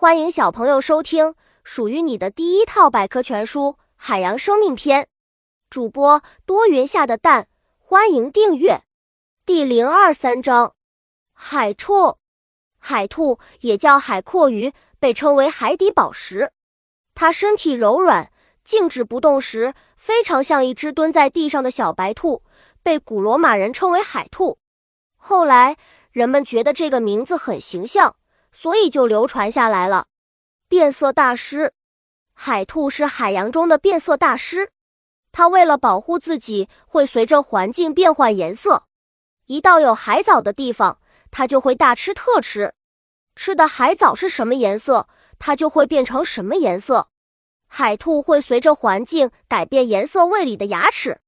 欢迎小朋友收听属于你的第一套百科全书《海洋生命篇》。主播多云下的蛋，欢迎订阅。第零二三章：海兔。海兔也叫海蛞蝓，被称为海底宝石。它身体柔软，静止不动时，非常像一只蹲在地上的小白兔，被古罗马人称为海兔。后来，人们觉得这个名字很形象。所以就流传下来了。变色大师，海兔是海洋中的变色大师。它为了保护自己，会随着环境变换颜色。一到有海藻的地方，它就会大吃特吃。吃的海藻是什么颜色，它就会变成什么颜色。海兔会随着环境改变颜色。胃里的牙齿，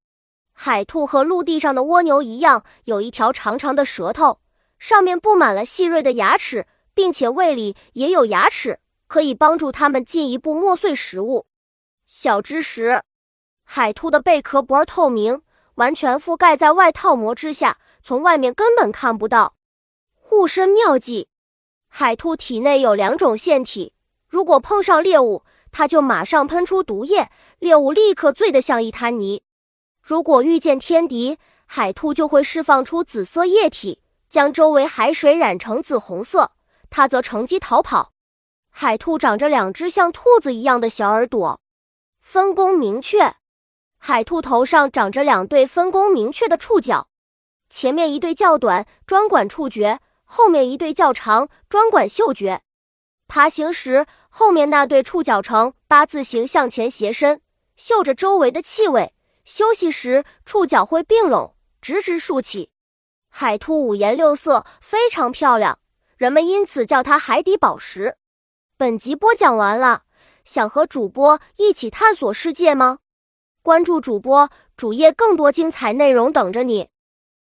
海兔和陆地上的蜗牛一样，有一条长长的舌头，上面布满了细锐的牙齿。并且胃里也有牙齿，可以帮助它们进一步磨碎食物。小知识：海兔的贝壳不透明，完全覆盖在外套膜之下，从外面根本看不到。护身妙计：海兔体内有两种腺体，如果碰上猎物，它就马上喷出毒液，猎物立刻醉得像一滩泥。如果遇见天敌，海兔就会释放出紫色液体，将周围海水染成紫红色。它则乘机逃跑。海兔长着两只像兔子一样的小耳朵，分工明确。海兔头上长着两对分工明确的触角，前面一对较短，专管触觉；后面一对较长，专管嗅觉。爬行时，后面那对触角呈八字形向前斜伸，嗅着周围的气味；休息时，触角会并拢，直直竖起。海兔五颜六色，非常漂亮。人们因此叫它海底宝石。本集播讲完了，想和主播一起探索世界吗？关注主播主页，更多精彩内容等着你。